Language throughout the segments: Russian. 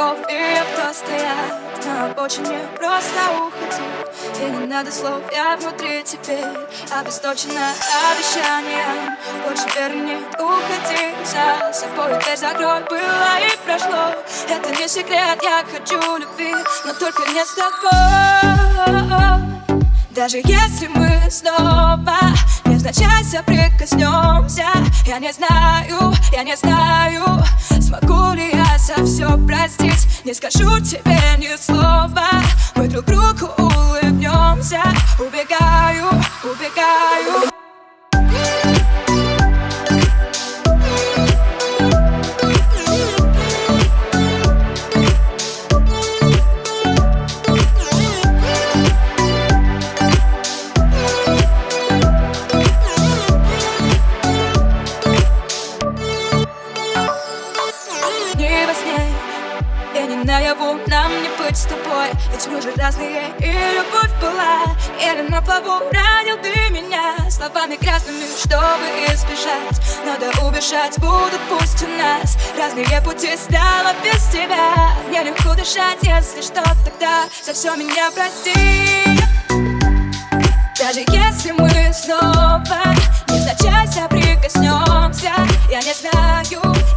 слов и авто стоят На обочине просто уходи. И не надо слов, я внутри теперь Обесточена обещанием. Больше верни уходи. За собой дверь закрой, было и прошло. Это не секрет, я хочу любви Но только не с тобой. Даже если мы снова Невзначай соприкоснемся Я не знаю, я не знаю Смогу ли я за все простить. Не скажу тебе ни слова. Мы друг другу улыбнемся. Убегаю, убегаю наяву нам не быть с тобой. Ведь мы же разные, и любовь была. Или на плаву ранил ты меня Словами грязными, чтобы избежать. Надо убежать, будут пусть у нас Разные пути. Стало без тебя. Мне легко дышать, если что, тогда За все меня прости. Даже если мы снова не знаю, я не знаю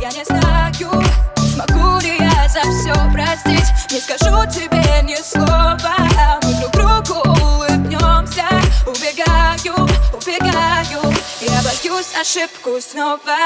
слова. Мы друг другу улыбнемся. Убегаю, убегаю. Я боюсь ошибку снова